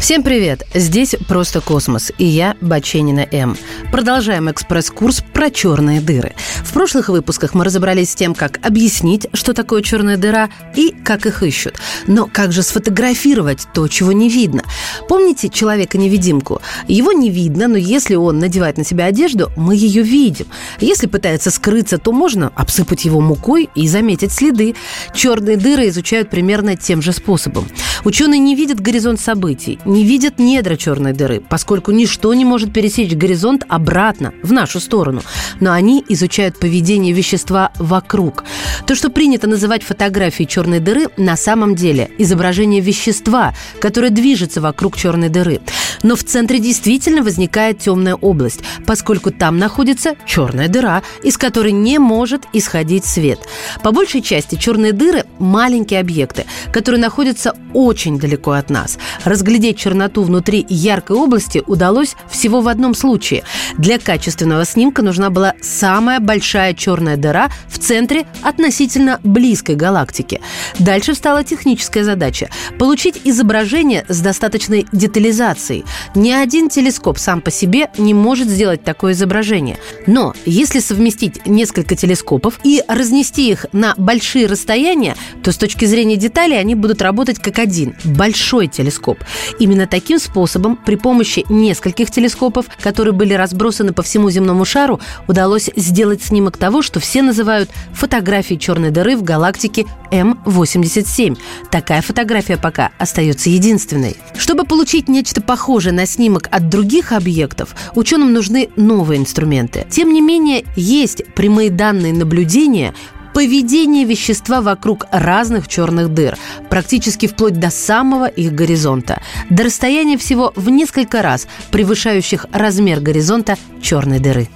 Всем привет! Здесь «Просто космос» и я, Баченина М. Продолжаем экспресс-курс про черные дыры. В прошлых выпусках мы разобрались с тем, как объяснить, что такое черная дыра и как их ищут. Но как же сфотографировать то, чего не видно? Помните человека-невидимку? Его не видно, но если он надевает на себя одежду, мы ее видим. Если пытается скрыться, то можно обсыпать его мукой и заметить следы. Черные дыры изучают примерно тем же способом. Ученые не видят горизонт событий, не видят недра черной дыры, поскольку ничто не может пересечь горизонт обратно, в нашу сторону. Но они изучают поведение вещества вокруг. То, что принято называть фотографией черной дыры, на самом деле изображение вещества, которое движется вокруг черной дыры. Но в центре действительно возникает темная область, поскольку там находится черная дыра, из которой не может исходить свет. По большей части черные дыры – маленькие объекты, которые находятся очень далеко от нас. Разглядеть черноту внутри яркой области удалось всего в одном случае. Для качественного снимка нужна была самая большая черная дыра в центре относительно близкой галактики. Дальше встала техническая задача – получить изображение с достаточной детализацией. Ни один телескоп сам по себе не может сделать такое изображение. Но если совместить несколько телескопов и разнести их на большие расстояния, то с точки зрения деталей они будут работать как один – большой телескоп. Именно таким способом, при помощи нескольких телескопов, которые были разбросаны по всему земному шару, удалось сделать снимок того, что все называют фотографией черной дыры в галактике М87. Такая фотография пока остается единственной. Чтобы получить нечто похожее на снимок от других объектов, ученым нужны новые инструменты. Тем не менее, есть прямые данные наблюдения поведение вещества вокруг разных черных дыр, практически вплоть до самого их горизонта, до расстояния всего в несколько раз превышающих размер горизонта черной дыры.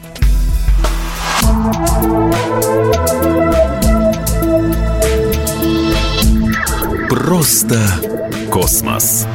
Просто космос.